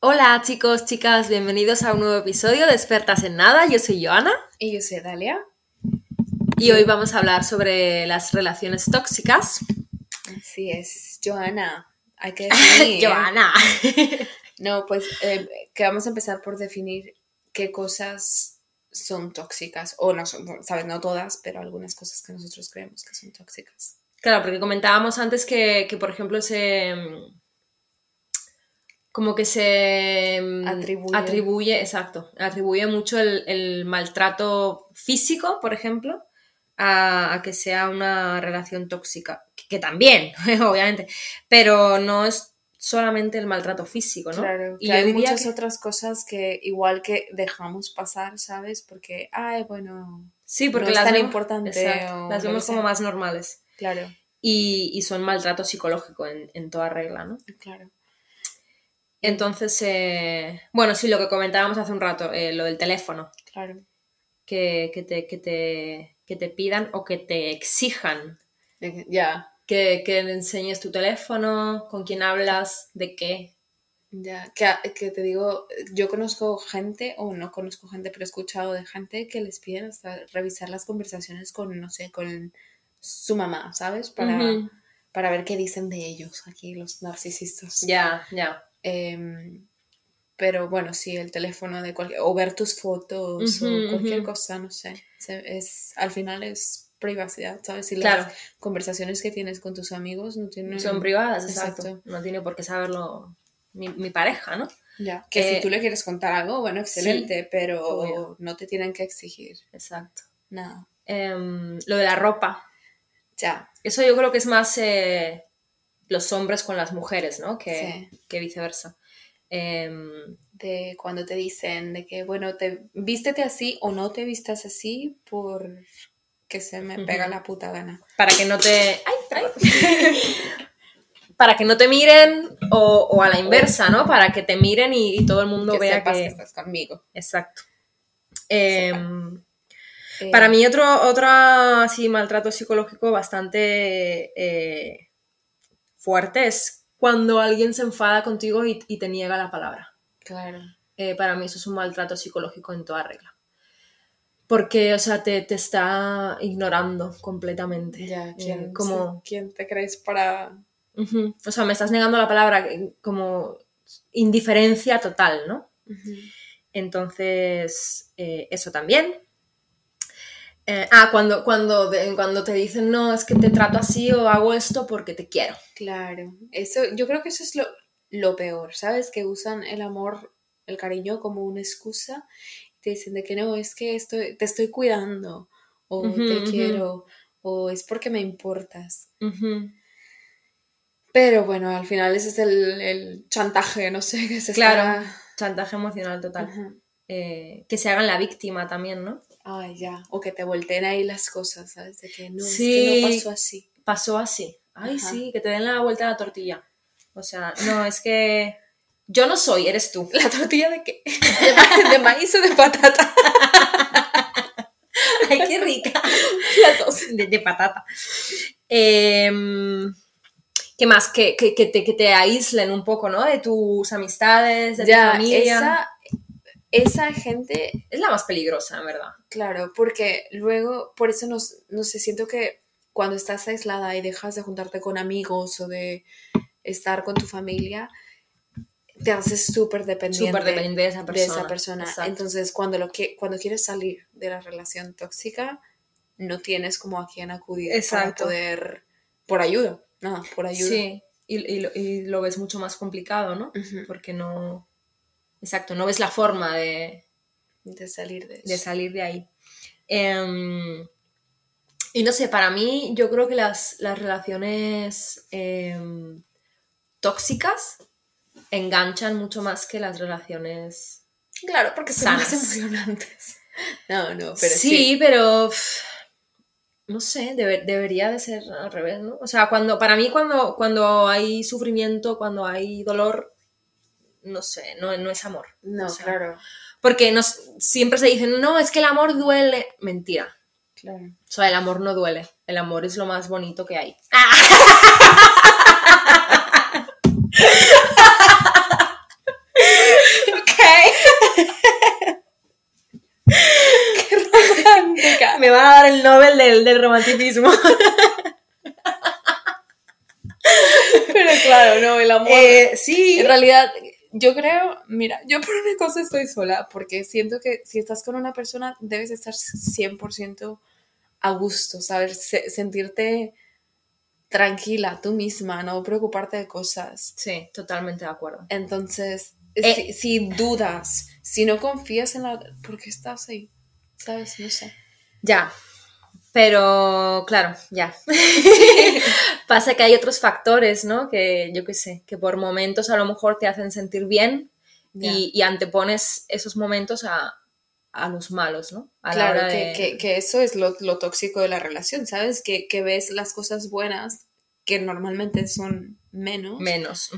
Hola chicos, chicas, bienvenidos a un nuevo episodio de Expertas en Nada. Yo soy Joana Y yo soy Dalia. y hoy vamos a hablar sobre las relaciones tóxicas. Así es, Joana. Hay que definir. Joana. No, pues eh, que vamos a empezar por definir qué cosas son tóxicas. O no son, sabes, no todas, pero algunas cosas que nosotros creemos que son tóxicas. Claro, porque comentábamos antes que, que, por ejemplo, se. Como que se Atribuye. atribuye, exacto, atribuye mucho el, el maltrato físico, por ejemplo, a, a que sea una relación tóxica. Que, que también, obviamente, pero no es solamente el maltrato físico, ¿no? Claro, Y hay muchas que- otras cosas que igual que dejamos pasar, ¿sabes? Porque, ay, bueno, Sí, porque no es las tan vemos, importante o las vemos como más normales. claro, Y, y son maltrato psicológico en, en toda regla, ¿no? claro. Entonces, eh, bueno, sí, lo que comentábamos hace un rato, eh, lo del teléfono, Claro. que, que te, que, te, que te pidan o que te exijan Ya, que, que enseñes tu teléfono, con quién hablas, de qué. Ya, que, que te digo, yo conozco gente, o no conozco gente, pero he escuchado de gente que les piden hasta revisar las conversaciones con, no sé, con su mamá, ¿sabes? Para, para ver qué dicen de ellos aquí, los narcisistas. Ya, ya. Em, pero bueno, sí, el teléfono de cualquier, o ver tus fotos, Ujú, o cualquier ujú. cosa, no sé. Es, al final es privacidad, ¿sabes? Y las Claro. conversaciones que tienes con tus amigos no tienen... Son privadas, exacto. Exacto. No tiene por qué saberlo mi, mi pareja, ¿no? Ya, que Eh, si tú le quieres contar algo, bueno, excelente, pero obvio. no te tienen que exigir Exacto. nada. Em, lo de la ropa. Ya, Eso yo creo que es más eh, los hombres con las mujeres, ¿no? Que, que viceversa. Em, de cuando te dicen de que, bueno, te vístete así o no te vistas así por que se me pega la puta gana. para que no te. ¡Ay, para que no te miren o, o a la inversa, ¿no? Para que te miren y, y todo el mundo que vea sepas que. que estás conmigo. Exacto. Em, Eh, Para mí otro, otro así, maltrato psicológico bastante eh, fuerte es cuando alguien se enfada contigo y, y te niega la palabra. Claro. Eh, para mí eso es un maltrato psicológico en toda regla. Porque, o sea, te, te está ignorando completamente. Ya, Eh, ¿quién, como, ¿quién te crees para...? O sea, me estás negando la palabra eh, como indiferencia total, ¿no? Entonces, eh, eso también. Eh, ah, cuando, cuando, cuando te dicen, no, es que te trato así o hago esto porque te quiero. Claro. Eso, yo creo que eso es lo, lo peor, ¿sabes? Que usan el amor, el cariño como una excusa. Te dicen de que no, es que estoy, te estoy cuidando, o te quiero, o es porque me importas. Pero bueno, al final ese es el, el chantaje, no sé, que se Claro, chantaje emocional total. Eh, que se hagan la víctima también, ¿no? Ay, ya. O que te volteen ahí las cosas, ¿sabes? De que no, es que no pasó así. Pasó así. Ay, Ajá. sí, que te den la vuelta a la tortilla. O sea, no, es que yo no soy, eres tú. ¿La tortilla de qué? ¿De, ma- de maíz o de patata? Ay, qué rica. Las dos. de, de patata. Em, ¿Qué más? Que, que, que te, que te aíslen un poco, ¿no? De tus amistades, de tu Ya, familia. esa, esa gente Es la más peligrosa, en verdad. Claro, porque luego, por eso nos, no sé, siento que cuando estás aislada y dejas de juntarte con amigos o de estar con tu familia, te haces súper dependiente, Súper dependiente de esa de persona. esa persona. Entonces, cuando, lo que, cuando quieres salir de la relación tóxica, no tienes como a quién acudir Exacto. para poder, por ayuda, no, por ayuda. Sí, y, y lo, y lo ves mucho más complicado, ¿no? Porque no... Exacto, no ves la forma de, De salir de eso. de salir de ahí. Em, y no sé, para mí yo creo que las, las relaciones em, tóxicas enganchan mucho más que las relaciones... Claro, porque son más Sanas. emocionantes. No, no, pero sí, sí. pero no sé, debe- debería de ser al revés, ¿no? O sea, cuando, para mí cuando, cuando hay sufrimiento, cuando hay dolor, no sé, no, no es amor. No, claro. Porque nos, siempre se dicen, no, es que el amor duele. Mentira. Claro. O sea, el amor no duele. El amor es lo más bonito que hay. Ah. Me van a dar el Nobel del, del romanticismo. Pero claro, no, el amor. Eh, sí. En realidad, yo creo, mira, yo por una cosa estoy sola, porque siento que si estás con una persona debes estar 100% a gusto, ¿sabes? Se- sentirte tranquila tú misma, no preocuparte de cosas. Sí, totalmente de acuerdo. Entonces, Eh. si, si dudas, si no confías en la... ¿Por qué estás ahí? ¿Sabes? No sé. Ya. Pero, claro, ya. Pasa que hay otros factores, ¿no? Que yo qué sé, que por momentos a lo mejor te hacen sentir bien y, y antepones esos momentos a, a los malos, ¿no? A Claro, que, de- que- que eso es lo, lo tóxico de la relación, ¿sabes? Que, que ves las cosas buenas, que normalmente son menos, Menos.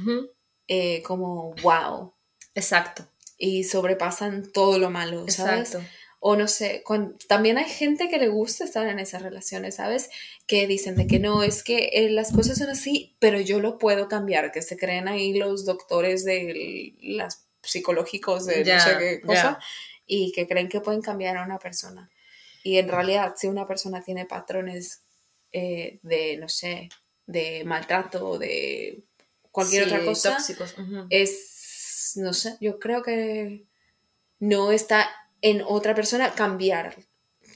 Eh, como wow, Exacto. y sobrepasan todo lo malo, ¿sabes? Exacto. O no sé, cuan- también hay gente que le gusta estar en esas relaciones, ¿sabes? Que dicen de que no, es que eh, las cosas son así, pero yo lo puedo cambiar, que se creen ahí los doctores de las psicológicos de no sé qué cosa, y que creen que pueden cambiar a una persona. Y en realidad, si una persona tiene patrones eh, de, no sé, de maltrato o de cualquier Sí, otra cosa, Tóxicos. es, no sé, yo creo que no está en otra persona cambiar,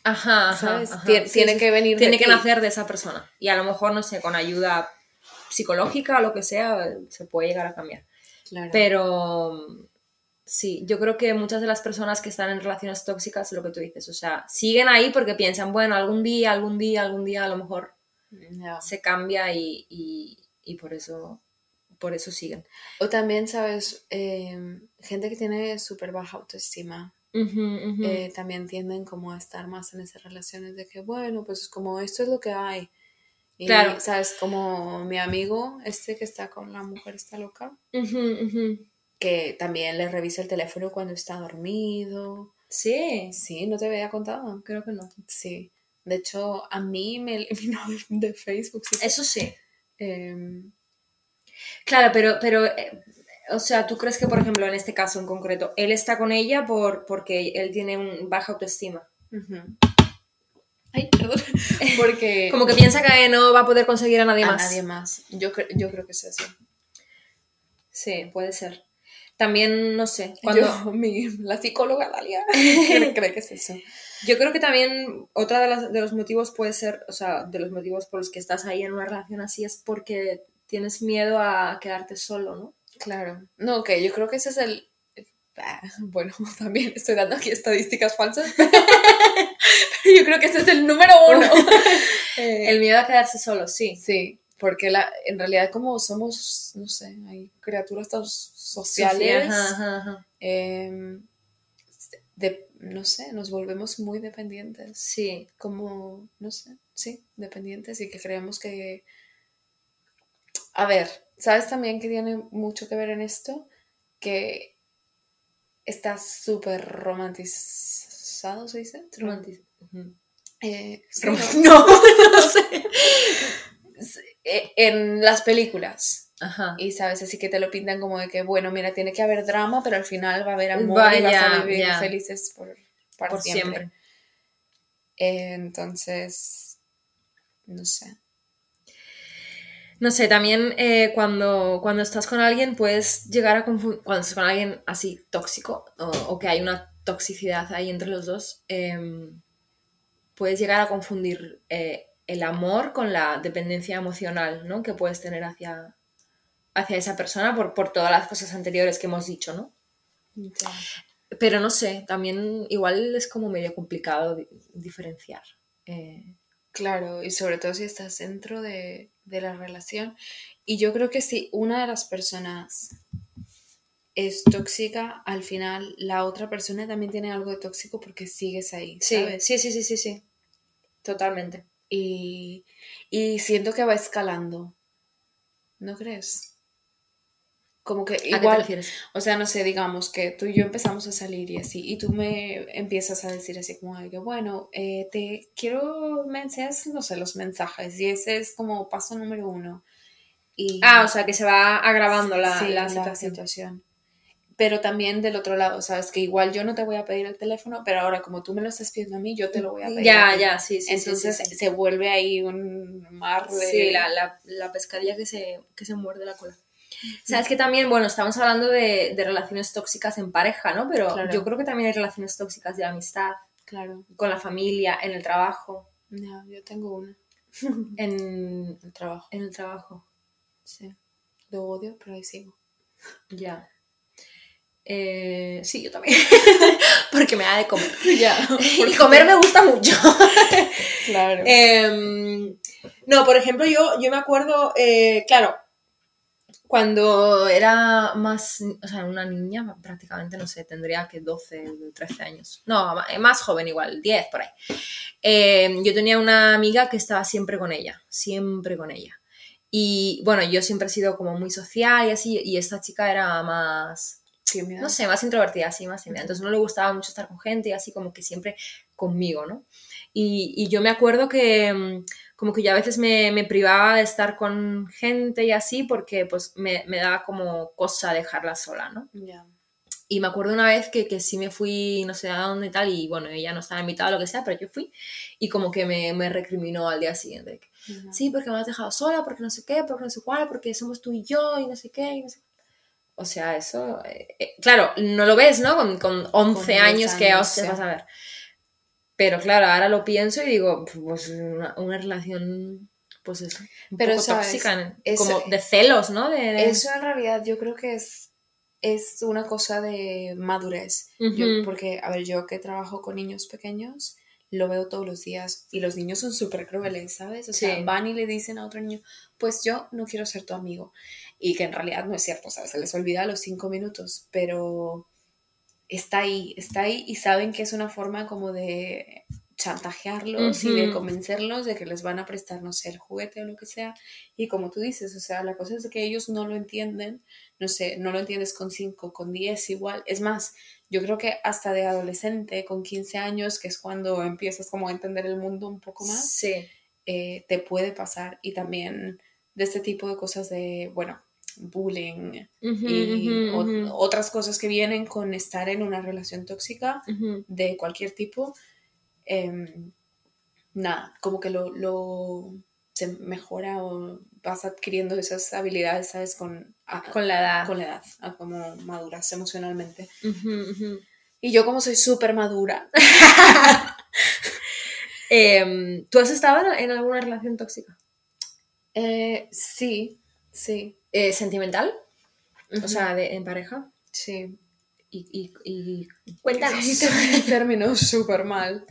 Ajá, ajá, ¿sabes? ajá. Tien- Sí, tiene que venir de Tiene que ti. nacer de esa persona. Y a lo mejor, no sé, con ayuda psicológica o lo que sea, se puede llegar a cambiar. Claro. Pero sí, yo creo que muchas de las personas que están en relaciones tóxicas, lo que tú dices, o sea, siguen ahí porque piensan, bueno, algún día, algún día, algún día a lo mejor se cambia y, y- y por eso por eso siguen. O también, ¿sabes? Eh, gente que tiene súper baja autoestima, eh, también tienden como a estar más en esas relaciones de que, bueno, pues como esto es lo que hay. Y, Claro. ¿sabes? Como mi amigo, este que está con la mujer está loca, Ujú, ujú. que también le revisa el teléfono cuando está dormido. Sí, Sí, no te había contado. creo que no. Sí. De hecho, a mí me eliminó de, de Facebook. sí. Eso sí. Em, Claro, pero, pero eh, o sea, ¿tú crees que, por ejemplo, en este caso en concreto, él está con ella por, porque él tiene un baja autoestima? Ay, perdón. Porque Como que piensa que no va a poder conseguir a nadie a más. nadie más. Yo, cre- yo creo que es así. Sí, puede ser. También, no sé, cuando... Yo, mi, la psicóloga Dalia cree, cree que es eso. Yo creo que también otra de, las- de los motivos puede ser, o sea, de los motivos por los que estás ahí en una relación así es porque tienes miedo a quedarte solo, ¿no? Claro. No, ok, yo creo que ese es el... Ah, Bueno, también estoy dando aquí estadísticas falsas, pero yo creo que ese es el número uno. Eh, El miedo a quedarse solo, sí. Sí, porque la, en realidad como somos, no sé, hay criaturas tan sociales, Ajá, ajá, ajá. em, de, no sé, nos volvemos muy dependientes, Sí, como, no sé, sí, dependientes y que creemos que... A ver, ¿sabes también que tiene mucho que ver en esto? Que está súper romantizado, ¿se dice? romantiz- ujú. Eh, sí, Rom- ¿no? No, sé. Eh, En las películas. Ajá. Y sabes, así que te lo pintan como de que, bueno, mira, tiene que haber drama, pero al final va a haber amor Va, y vas a vivir ya. felices por, para Por siempre. siempre. Eh, entonces, no sé. No sé, también eh, cuando, cuando estás con alguien puedes llegar a confundir, cuando estás con alguien así tóxico o, o que hay una toxicidad ahí entre los dos, em, puedes llegar a confundir eh, el amor con la dependencia emocional ¿no? que puedes tener hacia, hacia esa persona por, por todas las cosas anteriores que hemos dicho, ¿no? Pero no sé, también igual es como medio complicado di- diferenciar. Eh, Claro, y sobre todo si estás dentro de, de la relación. Y yo creo que si una de las personas es tóxica, al final la otra persona también tiene algo de tóxico porque sigues ahí, sí, ¿sabes? sí, sí, sí, sí, sí. Totalmente. Y, y siento que va escalando. ¿No crees? Como que ¿A qué te igual, refieres? o sea, no sé, digamos que tú y yo empezamos a salir y así, y tú me empiezas a decir así como, ay, bueno, eh, te quiero, me enseñas, no sé, los mensajes, y ese es como paso número uno. Y, Ah, o sea, que se va agravando la, sí, la situación. situación. pero también del otro lado, ¿sabes? Que igual yo no te voy a pedir el teléfono, pero ahora como tú me lo estás pidiendo a mí, yo te lo voy a pedir. Ya, a ya, sí, sí. sí, Entonces sí, sí. se vuelve ahí un mar de... Sí, la, la, la pescadilla que se, que se muerde la cola. Sabes que también, bueno, estamos hablando de, de relaciones tóxicas en pareja, ¿no? Pero Claro. yo creo que también hay relaciones tóxicas de amistad, Claro. con la familia, en el trabajo. Ya, yo tengo una. En, El trabajo. en el trabajo. Sí. Lo odio, pero ahí sigo. Ya. Eh, sí, yo también. Porque me da de comer. Ya. Y comer me gusta mucho. Claro. Em, no, por ejemplo, yo, yo me acuerdo, eh, claro, cuando era más, o sea, una niña, prácticamente, no sé, tendría que 12, 13 años. No, ma- más joven igual, 10 por ahí. Em, yo tenía una amiga que estaba siempre con ella, siempre con ella. Y bueno, yo siempre he sido como muy social y así, y esta chica era más, Tímida. no sé, más introvertida, así, más tímida. Entonces no le gustaba mucho estar con gente y así como que siempre conmigo, ¿no? Y, y yo me acuerdo que mm, como que yo a veces me, me privaba de estar con gente y así porque pues me, me daba como cosa dejarla sola, ¿no? Ya. Y me acuerdo una vez que, que sí me fui, no sé a dónde y tal, y bueno, ella no estaba invitada o lo que sea, pero yo fui y como que me, me recriminó al día siguiente. que. Sí, porque me has dejado sola, porque no sé qué, porque no sé cuál, porque somos tú y yo y no sé qué. Y no sé... O sea, eso, eh, eh, claro, no lo ves, ¿no? Con, con 11 10 años, que años, hostia sí. vas a ver. Pero claro, ahora lo pienso y digo, pues una, una relación, pues eso, un Pero, poco ¿sabes? tóxica, Eso- como de celos, ¿no? De, de- Eso en realidad yo creo que es, es una cosa de madurez. Yo- Ujú. porque, a ver, yo que trabajo con niños pequeños, lo veo todos los días y los niños son súper crueles, ¿sabes? O sea, Sí. van y le dicen a otro niño, pues yo no quiero ser tu amigo. Y que en realidad no es cierto, ¿sabes? Se les olvida a los cinco minutos, pero está ahí, está ahí y saben que es una forma como de chantajearlos y de convencerlos de que les van a prestar, no sé, el juguete o lo que sea. Y como tú dices, o sea, la cosa es que ellos no lo entienden, no sé, no lo entiendes con 5, con 10 igual. Es más, yo creo que hasta de adolescente, con 15 años, que es cuando empiezas como a entender el mundo un poco más, Sí. eh, te puede pasar. Y también de este tipo de cosas de, bueno, bullying y o- otras cosas que vienen con estar en una relación tóxica de cualquier tipo, em, nada, como que lo, lo se mejora o vas adquiriendo esas habilidades, ¿sabes? Con, a- Con la edad. con la edad, a como maduras emocionalmente. Y yo como soy súper madura, Em, ¿Tú has estado en, en alguna relación tóxica? eh, sí, sí, Eh, ¿Sentimental? O Ujú. sea, de- en pareja. sí. Y, y, y- cuéntanos. Terminó- súper mal.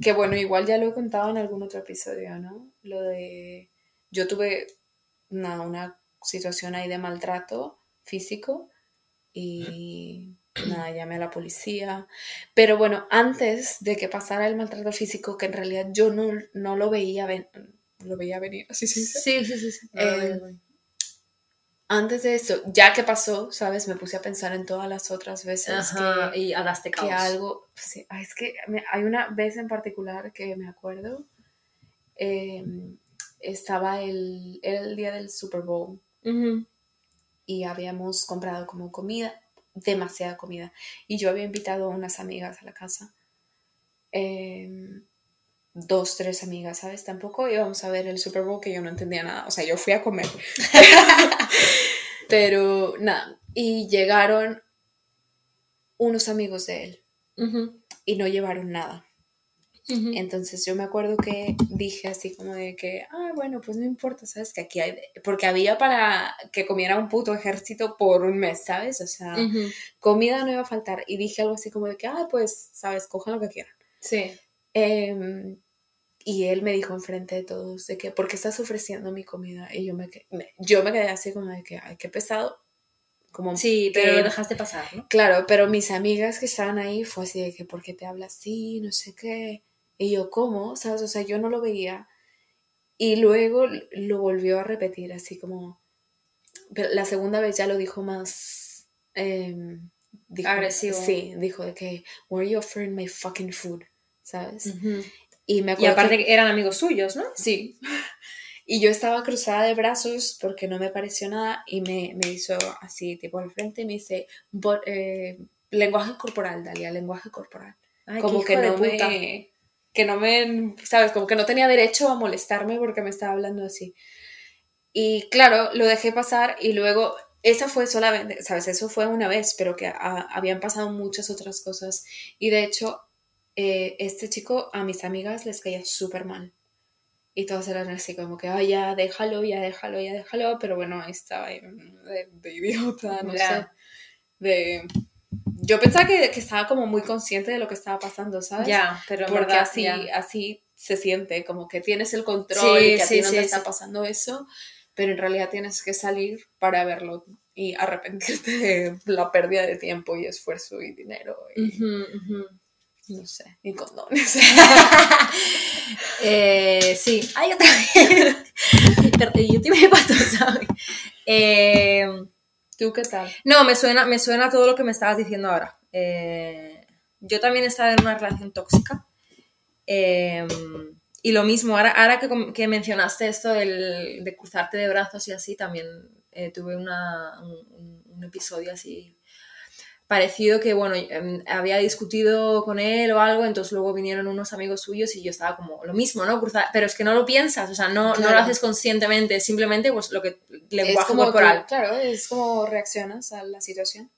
Que bueno, igual ya lo he contado en algún otro episodio, ¿no? Lo de... Yo tuve una, una situación ahí de maltrato físico y nada, llamé a la policía. Pero bueno, antes de que pasara el maltrato físico, que en realidad yo no, no lo veía ven- lo veía venir, así se dice. Sí, sí, sí. sí. Eh, Antes de eso, ya que pasó, ¿sabes? Me puse a pensar en todas las otras veces Ajá, que, y daste caos. que algo, sí, ay, es que me- hay una vez en particular que me acuerdo, eh, estaba el, el día del Super Bowl Ujú. y habíamos comprado como comida, demasiada comida, y yo había invitado a unas amigas a la casa, eh, dos, tres amigas, ¿sabes? Tampoco íbamos a ver el Super Bowl que yo no entendía nada, o sea, yo fui a comer, pero nada, y llegaron unos amigos de él y no llevaron nada. Entonces yo me acuerdo que dije así como de que, ah, bueno, pues no importa, ¿sabes? Que aquí hay, de-". porque había para que comiera un puto ejército por un mes, ¿sabes? O sea, comida no iba a faltar. Y dije algo así como de que, ah, pues, ¿sabes? Cojan lo que quieran. Sí. Em, y él me dijo enfrente de todos de que, ¿por qué estás ofreciendo mi comida? Y yo me, que- me- yo me quedé así como de que, ay, qué pesado. Como Sí, que- pero lo dejaste pasar, ¿no? Claro, pero mis amigas que estaban ahí fue así de que, ¿por qué te hablas así? No sé qué. Y yo, ¿cómo? ¿Sabes? O sea, yo no lo veía. Y luego lo volvió a repetir, así como. Pero la segunda vez ya lo dijo más. em, dijo- Agresivo. Sí, dijo de que, ¿Why are you offering my fucking food? ¿Sabes? Ujú. Y me Y acuerdo. aparte que- que eran amigos suyos, ¿no? Sí. Y yo estaba cruzada de brazos porque no me pareció nada y me, me hizo así, tipo al frente y me dice, "Bo- eh, lenguaje corporal, Dalia, lenguaje corporal. Ay, como que no puta. me, que no me, sabes, como que no tenía derecho a molestarme porque me estaba hablando así. Y claro, lo dejé pasar y luego, esa fue solamente, sabes, eso fue una vez, pero que ah, habían pasado muchas otras cosas. Y de hecho, eh, este chico a mis amigas les caía súper mal. Y todas eran así como que, ay, ya déjalo, ya déjalo, ya déjalo. Pero bueno, ahí estaba ahí, de, de idiota, no sé. De... Yo pensaba que, que estaba como muy consciente de lo que estaba pasando, ¿sabes? Ya, pero Porque verdad, así, así se siente, como que tienes el control Sí, y que a sí, ti no sí, te está pasando eso, pero en realidad tienes que salir para verlo y arrepentirte de la pérdida de tiempo y esfuerzo y dinero y. no sé, y condones. Eh, sí. Ay, yo también. Perdón, yo te iba a ir para atrás, ¿sabes? Eh, ¿Tú qué tal? no, me suena, me suena todo lo que me estabas diciendo ahora. Eh, yo también estaba en una relación tóxica. Eh, y lo mismo, ahora, ahora que, que mencionaste esto del- de cruzarte de brazos y así, también eh, tuve una- un, un- un episodio así parecido que, bueno, em, había discutido con él o algo, entonces luego vinieron unos amigos suyos y yo estaba como, lo mismo, ¿no? Cruzar, pero es que no lo piensas, o sea, no, no lo Claro. haces conscientemente, simplemente pues lo que, lenguaje es como tú- corporal. claro, es como reaccionas a la situación.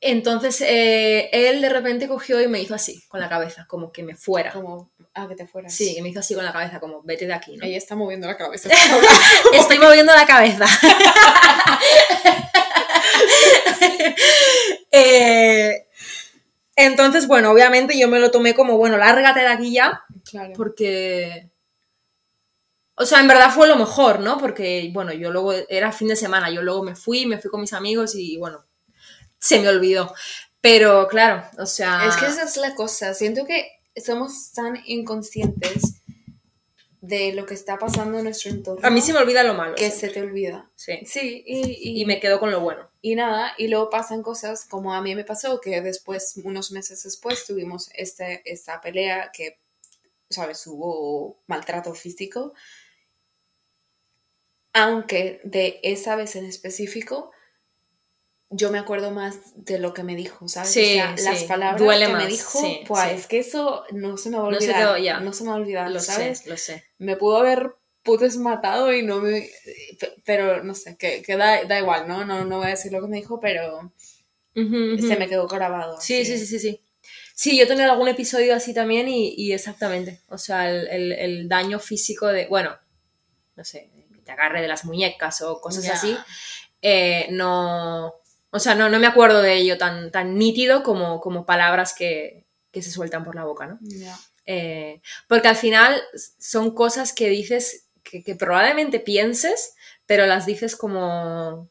Entonces eh, él de repente cogió y me hizo así, con la cabeza, como que me fuera. Como a que te fueras. Sí, que me hizo así con la cabeza, como vete de aquí, ¿no? Ella está moviendo la cabeza. Estoy moviendo la cabeza. Eh, entonces, bueno, obviamente yo me lo tomé como, bueno, lárgate de aquí ya, claro. porque... O sea, en verdad fue lo mejor, ¿no? Porque, bueno, yo luego, era fin de semana, yo luego me fui, me fui con mis amigos y, bueno, se me olvidó. Pero, claro, o sea... Es que esa es la cosa. Siento que somos tan inconscientes de lo que está pasando en nuestro entorno A mí se me olvida lo malo. que se te olvida. Sí. Sí, y, y, Y me quedo con lo bueno. y nada, y luego pasan cosas como a mí me pasó, que después, unos meses después, tuvimos este, esta pelea que, ¿sabes? Hubo maltrato físico. Aunque de esa vez en específico, yo me acuerdo más de lo que me dijo, ¿sabes? Sí, o sea, sí, las palabras duele que más, me dijo, sí, pues es que eso no se me va a No se te olvidar. va- ya. no se me va a olvidar, Lo ¿sabes? sé, lo sé. me pudo haber putos matado y no me... pe- Pero no sé, que, que da, da igual, ¿no? ¿no? No voy a decir lo que me dijo, pero Ujú, ujú. se me quedó grabado. Sí, sí, sí, sí, sí. Sí, yo tenido algún episodio así también y, y exactamente. O sea, el, el- el daño físico de, bueno, no sé, que te agarre de las muñecas o cosas Ya. así, eh, no... O sea, no, no me acuerdo de ello tan, tan nítido como, como palabras que, que se sueltan por la boca, ¿no? Ya. Eh, porque al final son cosas que dices que, que probablemente pienses, pero las dices como...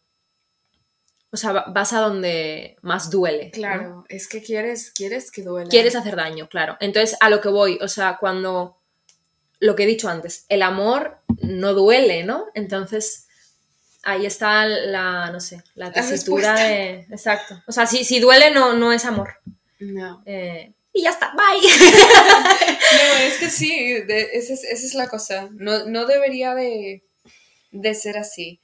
O sea, va- vas a donde más duele. ¿no? Claro, es que quieres, quieres que duela. Quieres hacer daño, claro. Entonces, a lo que voy, o sea, cuando... Lo que he dicho antes, el amor no duele, ¿no? Entonces, ahí está la, no sé, la tesitura de... Exacto. O sea, si, si duele, no, no es amor. No. Eh, y ya está, bye. No, es que sí, de- esa, es, esa es la cosa. No, no debería de, de ser así.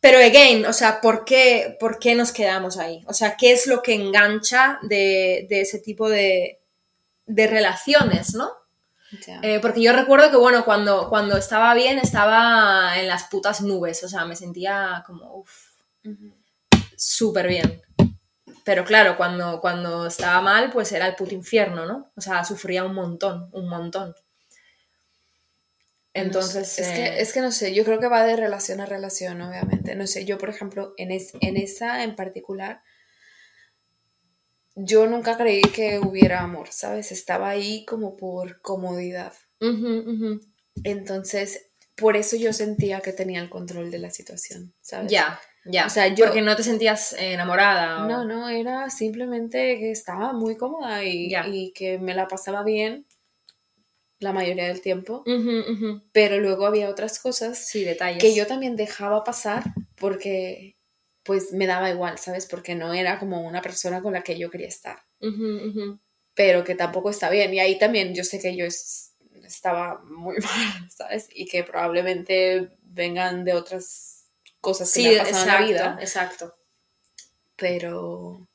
Pero again, o sea, ¿por qué, ¿por qué nos quedamos ahí? O sea, ¿qué es lo que engancha de, de ese tipo de, de relaciones, ¿no? Eh, porque yo recuerdo que, bueno, cuando, cuando estaba bien, estaba en las putas nubes, o sea, me sentía como, uff, súper bien. Pero claro, cuando, cuando estaba mal, pues era el puto infierno, ¿no? O sea, sufría un montón, un montón. Entonces, No sé, es, eh, que, es que no sé, yo creo que va de relación a relación, obviamente. No sé, yo, por ejemplo, en, es- en esa en particular, yo nunca creí que hubiera amor, ¿sabes? Estaba ahí como por comodidad. Entonces, por eso yo sentía que tenía el control de la situación, ¿sabes? ya, ya. O sea, yo- Porque no te sentías enamorada. o- No, no, era simplemente que estaba muy cómoda y, Ya. y que me la pasaba bien la mayoría del tiempo, pero luego había otras cosas Sí, detalles. que yo también dejaba pasar porque pues me daba igual, ¿sabes? Porque no era como una persona con la que yo quería estar, pero que tampoco está bien. Y ahí también yo sé que yo es, estaba muy mal, ¿sabes? Y que probablemente vengan de otras cosas que Sí, le han pasado en la exacto, vida. exacto. Pero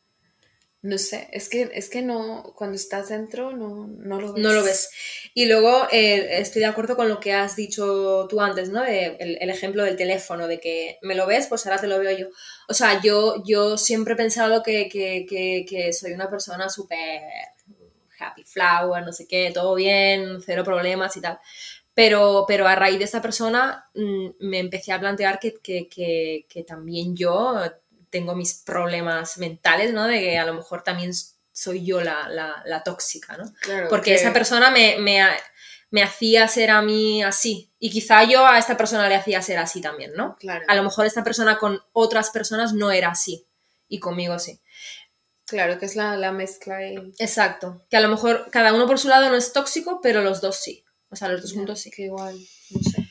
no sé, es que, es que no, cuando estás dentro no, no lo ves. No lo ves. Y luego eh, estoy de acuerdo con lo que has dicho tú antes, ¿no? De el, el ejemplo del teléfono, de que me lo ves, pues ahora te lo veo yo. O sea, yo, yo siempre he pensado que, que, que, que soy una persona súper happy flower, no sé qué, todo bien, cero problemas y tal. Pero, pero a raíz de esta persona mm, me empecé a plantear que, que, que, que también yo tengo mis problemas mentales, ¿no? De que a lo mejor también soy yo la, la, la tóxica, ¿no? Claro, Porque que- esa persona me, me, me hacía ser a mí así. Y quizá yo a esta persona le hacía ser así también, ¿no? Claro, A lo mejor esta persona con otras personas no era así. Y conmigo sí. claro, que es la, la mezcla ahí. Exacto. Que a lo mejor cada uno por su lado no es tóxico, pero los dos sí. O sea, los dos juntos sí. Que igual, no sé.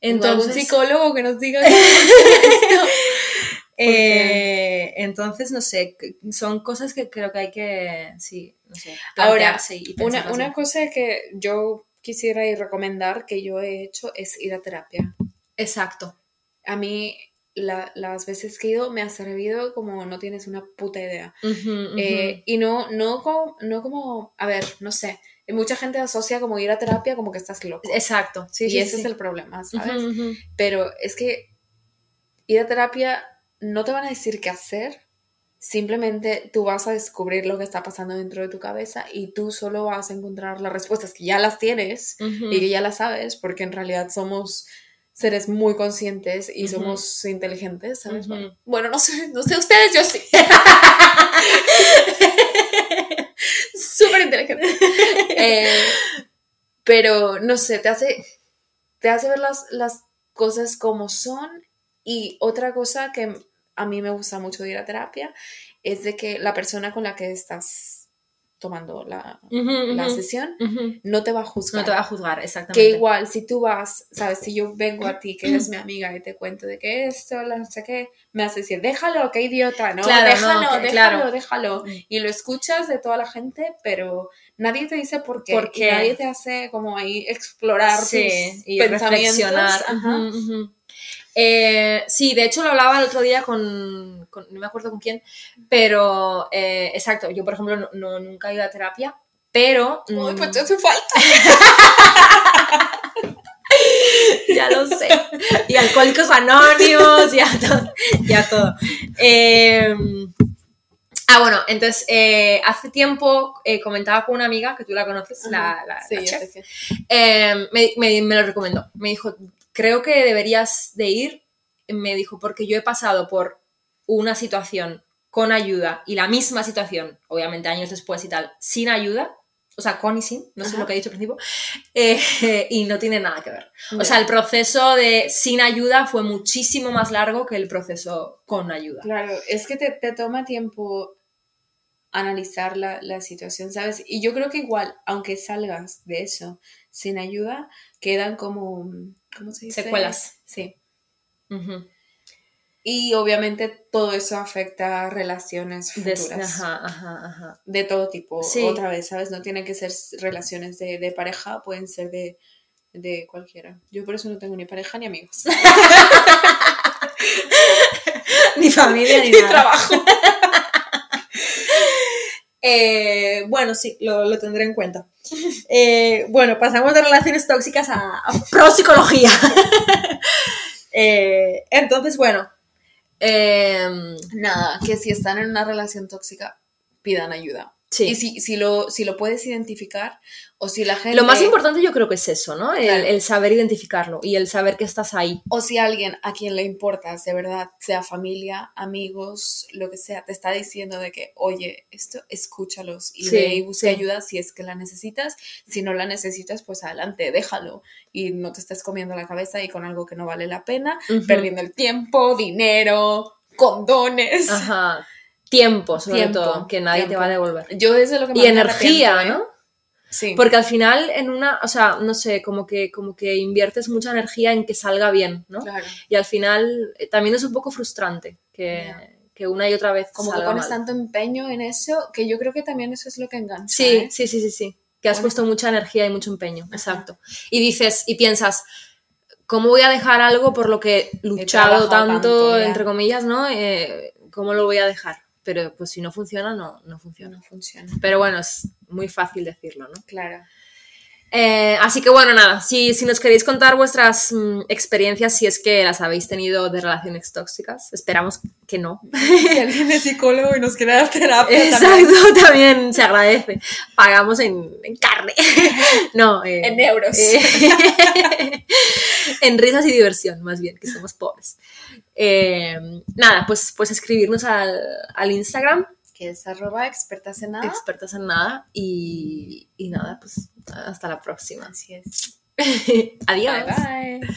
Entonces, algún psicólogo que nos diga eh, entonces, no sé, son cosas que creo que hay que, sí, no sé, Ahora, y Una, una cosa que yo quisiera y recomendar que yo he hecho es ir a terapia. Exacto. A mí la- las veces que he ido me ha servido como no tienes una puta idea. Ujú, ujú. Eh, y no, no, como, no como, a ver, no sé, mucha gente asocia como ir a terapia como que estás loco. Exacto. Sí, y sí, ese sí. es el problema, ¿sabes? Ujú, ujú. Pero es que ir a terapia no te van a decir qué hacer, simplemente tú vas a descubrir lo que está pasando dentro de tu cabeza y tú solo vas a encontrar las respuestas que ya las tienes y que ya las sabes, porque en realidad somos seres muy conscientes y somos inteligentes, ¿sabes? Bueno, no sé, no sé ustedes, yo sí. Súper inteligente. Eh, pero no sé, te hace, te hace ver las, las cosas como son. Y otra cosa que a mí me gusta mucho de ir a terapia es de que la persona con la que estás tomando la, la sesión no te va a juzgar. No te va a juzgar, exactamente. Que igual, si tú vas, sabes, si yo vengo a ti, que eres mi amiga, y te cuento de que esto, la no sé qué, me a decir, déjalo, qué idiota, ¿no? Claro, déjalo, no, déjalo, claro. déjalo. Mm. Y lo escuchas de toda la gente, pero nadie te dice por qué. ¿Por y nadie te hace como ahí explorar Sí, tus y pensamientos. reflexionar. Ajá. Eh, sí, de hecho lo hablaba el otro día con, con- no me acuerdo con quién, pero eh, exacto, yo por ejemplo no, no- nunca he ido a terapia, pero... Uy, mm, pues te hace falta. ya lo sé. Y alcohólicos anónimos, ya todo. Ya todo. Eh, ah, bueno, entonces, eh, hace tiempo eh, comentaba con una amiga, que tú la conoces, la, la- Sí, la chef, me, me- me lo recomendó. Me dijo, creo que deberías de ir. Me dijo, porque yo he pasado por una situación con ayuda y la misma situación, obviamente años después y tal, sin ayuda, o sea, con y sin, no sé lo que he dicho al principio, eh, y no tiene nada que ver. O sea, el proceso de sin ayuda fue muchísimo más largo que el proceso con ayuda. Claro, es que te, te toma tiempo analizar la, la situación, ¿sabes? Y yo creo que igual, aunque salgas de eso sin ayuda, quedan como, ¿cómo se dice? Secuelas. Sí. Y obviamente todo eso afecta a relaciones Des- futuras. ajá, ajá, ajá. De todo tipo, Sí. otra vez, ¿sabes? No tienen que ser relaciones de, de pareja, pueden ser de, de cualquiera. Yo por eso no tengo ni pareja ni amigos. Ni familia ni Ni nada. trabajo. Eh, bueno, sí, lo, lo tendré en cuenta. Eh, bueno, pasamos de relaciones tóxicas a, a. Eh, entonces, bueno. em, Nada, que si están en una relación tóxica, pidan ayuda. Sí. Y si, si, lo, si lo puedes identificar o si la gente... Lo más importante yo creo que es eso, ¿no? El, Claro. el saber identificarlo y el saber que estás ahí. O si alguien a quien le importas de verdad, sea familia, amigos, lo que sea, te está diciendo de que, oye, esto escúchalos y Sí, ve y busca sí. ayuda si es que la necesitas. Si no la necesitas, pues adelante, déjalo. Y no te estés comiendo la cabeza y con algo que no vale la pena, perdiendo el tiempo, dinero, condones. Ajá. Tiempo, sobre Tiempo, todo, que nadie te tiempo. va a devolver. Yo desde lo que más Y me energía, ¿eh? ¿no? Sí. Porque al final en una, o sea, no sé, como que, como que inviertes mucha energía en que salga bien, ¿no? Claro. Y al final eh, también es un poco frustrante que, Ya. que una y otra vez Como que salga pones mal. tanto empeño en eso, que yo creo que también eso es lo que engancha. Sí, ¿eh? sí, sí, sí, sí. que has Bueno. puesto mucha energía y mucho empeño, exacto. Y dices, y piensas, ¿cómo voy a dejar algo por lo que he luchado tanto, tanto, entre comillas, ¿no? Eh, ¿Cómo lo voy a dejar? Pero pues si no funciona, no, no funciona. No funciona. Pero bueno, es muy fácil decirlo, ¿no? Claro. Eh, así que bueno, nada, si, si nos queréis contar vuestras mm, experiencias, si es que las habéis tenido de relaciones tóxicas, esperamos que no. Si alguien es psicólogo y nos quiere dar terapia también. Exacto, también se agradece. Pagamos en, en carne. No, eh, En euros. eh, en risas y diversión, más bien, que somos pobres. Eh, nada, pues, pues escribirnos al, al Instagram, Que es arroba expertas en nada. expertas en nada, y, y nada, pues hasta la próxima. Así es. Adiós. Bye bye.